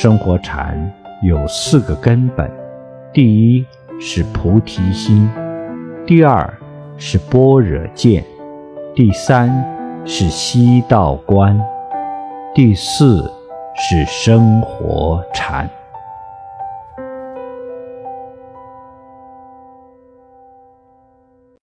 生活禅有四个根本第一是菩提心第二是般若见第三是西道观第四是生活禅。